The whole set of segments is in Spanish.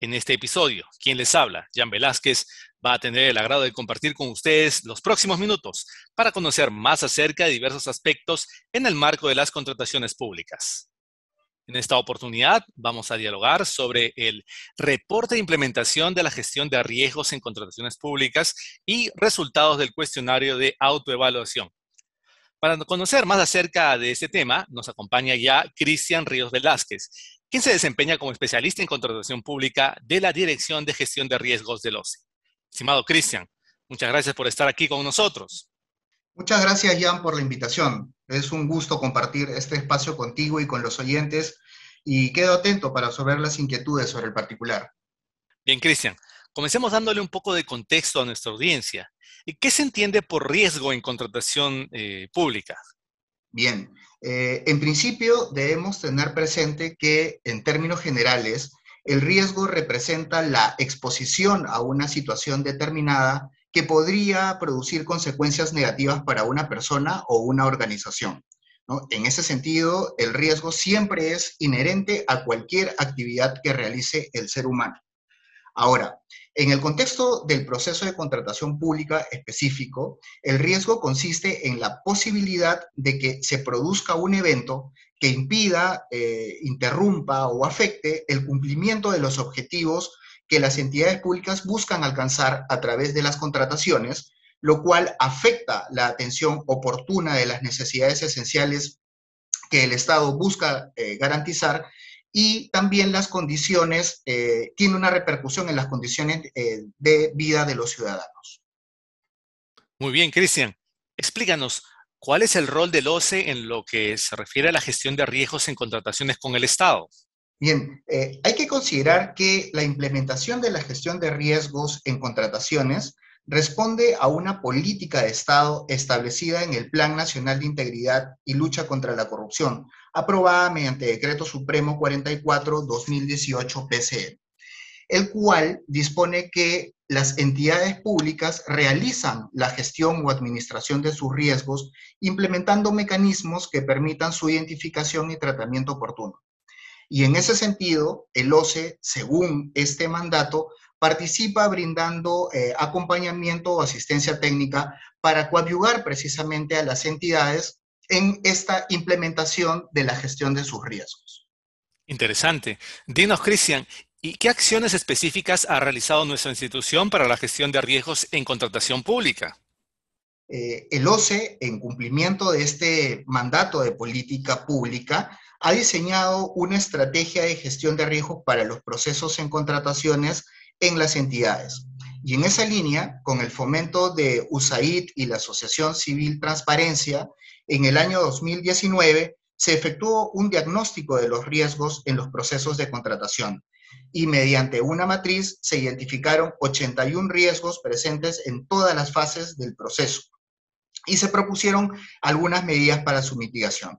En este episodio, quien les habla, Jan Velázquez, va a tener el agrado de compartir con ustedes los próximos minutos para conocer más acerca de diversos aspectos en el marco de las contrataciones públicas. En esta oportunidad vamos a dialogar sobre el reporte de implementación de la gestión de riesgos en contrataciones públicas y resultados del cuestionario de autoevaluación. Para conocer más acerca de este tema, nos acompaña ya Cristian Ríos Velázquez, quien se desempeña como especialista en contratación pública de la Dirección de Gestión de Riesgos del OCE. Estimado Cristian, muchas gracias por estar aquí con nosotros. Muchas gracias, Jan, por la invitación. Es un gusto compartir este espacio contigo y con los oyentes y quedo atento para resolver las inquietudes sobre el particular. Bien, Cristian, comencemos dándole un poco de contexto a nuestra audiencia. ¿Qué se entiende por riesgo en contratación eh, pública? Bien, eh, en principio debemos tener presente que en términos generales, el riesgo representa la exposición a una situación determinada que podría producir consecuencias negativas para una persona o una organización. En ese sentido, el riesgo siempre es inherente a cualquier actividad que realice el ser humano. Ahora, en el contexto del proceso de contratación pública específico, el riesgo consiste en la posibilidad de que se produzca un evento que impida, eh, interrumpa o afecte el cumplimiento de los objetivos que las entidades públicas buscan alcanzar a través de las contrataciones, lo cual afecta la atención oportuna de las necesidades esenciales que el Estado busca eh, garantizar y también las condiciones, eh, tiene una repercusión en las condiciones de vida de los ciudadanos. Muy bien, Cristian. Explícanos, ¿Cuál es el rol del OCE en lo que se refiere a la gestión de riesgos en contrataciones con el Estado? Bien, eh, hay que considerar que la implementación de la gestión de riesgos en contrataciones responde a una política de Estado establecida en el Plan Nacional de Integridad y Lucha contra la Corrupción, aprobada mediante Decreto Supremo 44-2018 PCE el cual dispone que las entidades públicas realizan la gestión o administración de sus riesgos implementando mecanismos que permitan su identificación y tratamiento oportuno. Y en ese sentido, el OCE, según este mandato, participa brindando eh, acompañamiento o asistencia técnica para coadyuvar precisamente a las entidades en esta implementación de la gestión de sus riesgos. Interesante. Dinos, Cristian, ¿Y qué acciones específicas ha realizado nuestra institución para la gestión de riesgos en contratación pública? Eh, el OCE, en cumplimiento de este mandato de política pública, ha diseñado una estrategia de gestión de riesgos para los procesos en contrataciones en las entidades. Y en esa línea, con el fomento de USAID y la Asociación Civil Transparencia, en el año 2019 se efectuó un diagnóstico de los riesgos en los procesos de contratación y mediante una matriz se identificaron 81 riesgos presentes en todas las fases del proceso y se propusieron algunas medidas para su mitigación.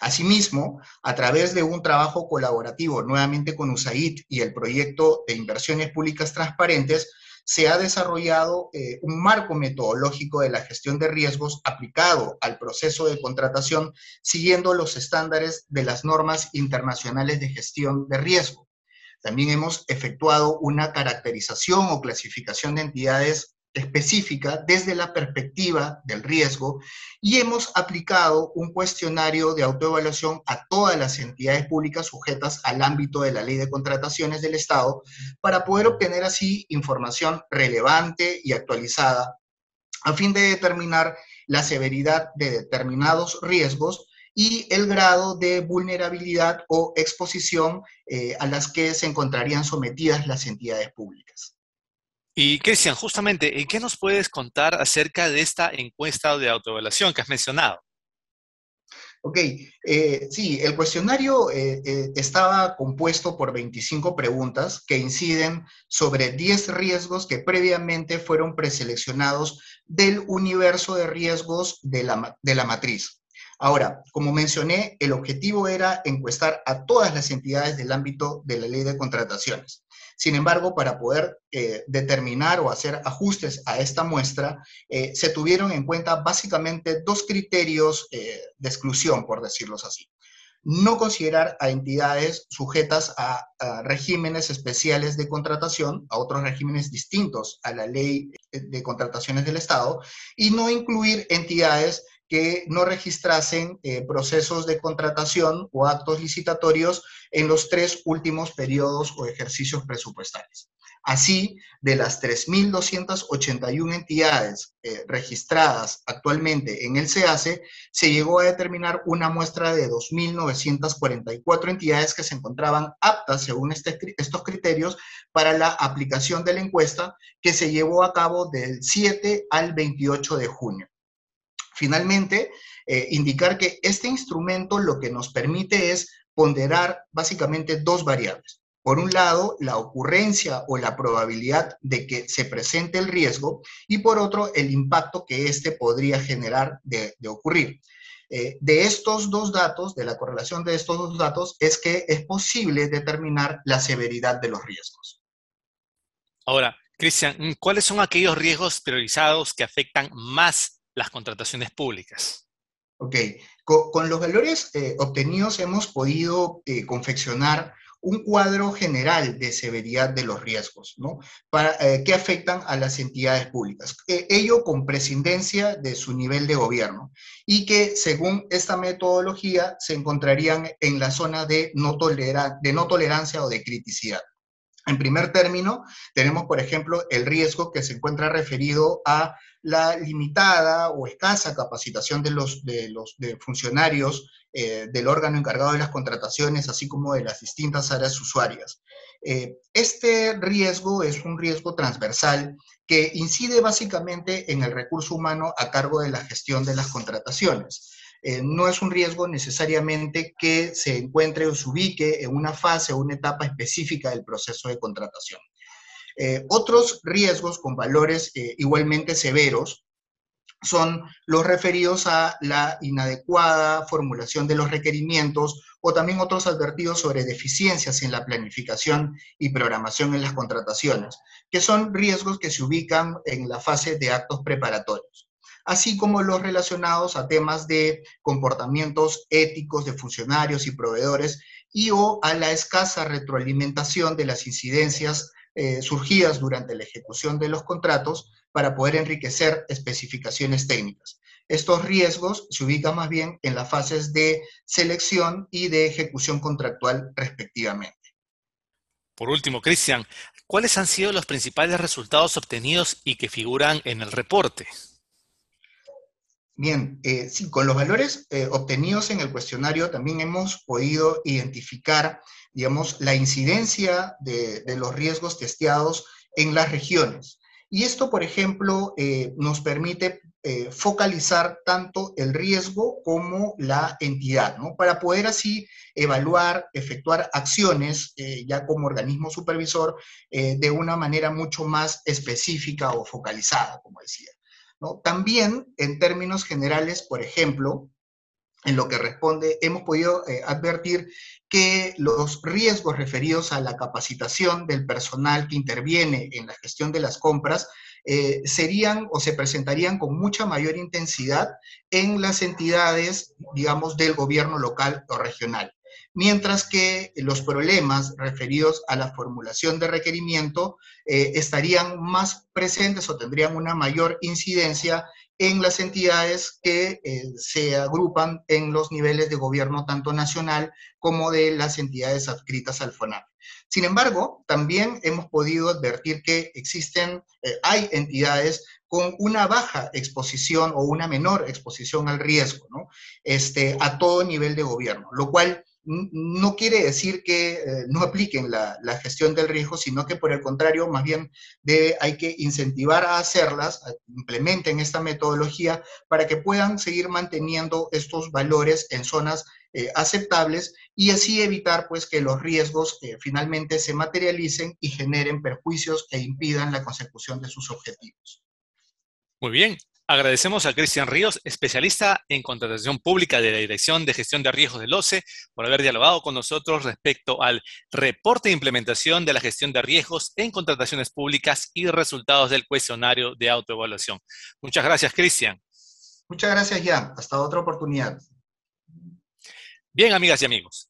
Asimismo, a través de un trabajo colaborativo nuevamente con USAID y el proyecto de inversiones públicas transparentes, se ha desarrollado eh, un marco metodológico de la gestión de riesgos aplicado al proceso de contratación siguiendo los estándares de las normas internacionales de gestión de riesgo. También hemos efectuado una caracterización o clasificación de entidades específica desde la perspectiva del riesgo y hemos aplicado un cuestionario de autoevaluación a todas las entidades públicas sujetas al ámbito de la ley de contrataciones del Estado para poder obtener así información relevante y actualizada a fin de determinar la severidad de determinados riesgos y el grado de vulnerabilidad o exposición eh, a las que se encontrarían sometidas las entidades públicas. Y Cristian, justamente, ¿qué nos puedes contar acerca de esta encuesta de autoevaluación que has mencionado? Ok, eh, sí, el cuestionario eh, estaba compuesto por 25 preguntas que inciden sobre 10 riesgos que previamente fueron preseleccionados del universo de riesgos de la, de la matriz. Ahora, como mencioné, el objetivo era encuestar a todas las entidades del ámbito de la ley de contrataciones. Sin embargo, para poder eh, determinar o hacer ajustes a esta muestra, eh, se tuvieron en cuenta básicamente dos criterios eh, de exclusión, por decirlo así. No considerar a entidades sujetas a, regímenes especiales de contratación, a otros regímenes distintos a la ley de contrataciones del Estado, y no incluir entidades que no registrasen procesos de contratación o actos licitatorios en los tres últimos periodos o ejercicios presupuestales. Así, de las 3.281 entidades eh, registradas actualmente en el SEACE, se llegó a determinar una muestra de 2.944 entidades que se encontraban aptas, según este estos criterios, para la aplicación de la encuesta que se llevó a cabo del 7 al 28 de junio. Finalmente, eh, indicar que este instrumento lo que nos permite es ponderar básicamente dos variables. Por un lado, la ocurrencia o la probabilidad de que se presente el riesgo y por otro, el impacto que éste podría generar de, ocurrir. Eh, de estos dos datos, de la correlación de estos dos datos, es que es posible determinar la severidad de los riesgos. Ahora, Cristian, ¿cuáles son aquellos riesgos priorizados que afectan más las contrataciones públicas? Ok, con, los valores eh, obtenidos hemos podido eh, confeccionar un cuadro general de severidad de los riesgos, ¿no? Eh, que afectan a las entidades públicas. E, ello con prescindencia de su nivel de gobierno y que según esta metodología se encontrarían en la zona de no, de no tolerancia o de criticidad. En primer término, tenemos, por ejemplo, el riesgo que se encuentra referido a la limitada o escasa capacitación de los, de los funcionarios eh, del órgano encargado de las contrataciones, así como de las distintas áreas usuarias. Eh, este riesgo es un riesgo transversal que incide básicamente en el recurso humano a cargo de la gestión de las contrataciones. Eh, no es un riesgo necesariamente que se encuentre o se ubique en una fase o una etapa específica del proceso de contratación. otros riesgos con valores igualmente severos son los referidos a la inadecuada formulación de los requerimientos o también otros advertidos sobre deficiencias en la planificación y programación en las contrataciones, que son riesgos que se ubican en la fase de actos preparatorios, así como los relacionados a temas de comportamientos éticos de funcionarios y proveedores y o a la escasa retroalimentación de las incidencias eh, surgidas durante la ejecución de los contratos para poder enriquecer especificaciones técnicas. Estos riesgos se ubican más bien en las fases de selección y de ejecución contractual respectivamente. Por último, Cristian, ¿cuáles han sido los principales resultados obtenidos y que figuran en el reporte? Bien, eh, sí, con los valores eh, obtenidos en el cuestionario también hemos podido identificar, digamos, la incidencia de los riesgos testeados en las regiones. Y esto, por ejemplo, eh, nos permite eh, focalizar tanto el riesgo como la entidad, ¿no? Para poder así evaluar, efectuar acciones eh, ya como organismo supervisor de una manera mucho más específica o focalizada, como decía. También, en términos generales, por ejemplo, en lo que responde, hemos podido advertir que los riesgos referidos a la capacitación del personal que interviene en la gestión de las compras eh, serían o se presentarían con mucha mayor intensidad en las entidades, digamos, del gobierno local o regional. Mientras que los problemas referidos a la formulación de requerimiento eh, estarían más presentes o tendrían una mayor incidencia en las entidades que eh, se agrupan en los niveles de gobierno tanto nacional como de las entidades adscritas al FONAP. Sin embargo, también hemos podido advertir que existen, eh, hay entidades con una baja exposición o una menor exposición al riesgo, ¿no? Este, a todo nivel de gobierno, lo cual no quiere decir que eh, no apliquen la, gestión del riesgo, sino que por el contrario, más bien hay que incentivar a hacerlas, implementen esta metodología para que puedan seguir manteniendo estos valores en zonas eh, aceptables y así evitar pues que los riesgos eh, finalmente se materialicen y generen perjuicios e impidan la consecución de sus objetivos. Muy bien, Agradecemos a Cristian Ríos, especialista en contratación pública de la Dirección de Gestión de Riesgos del OCE, por haber dialogado con nosotros respecto al reporte de implementación de la gestión de riesgos en contrataciones públicas y resultados del cuestionario de autoevaluación. Muchas gracias, Cristian. Muchas gracias, ya. Hasta otra oportunidad. Bien, amigas y amigos.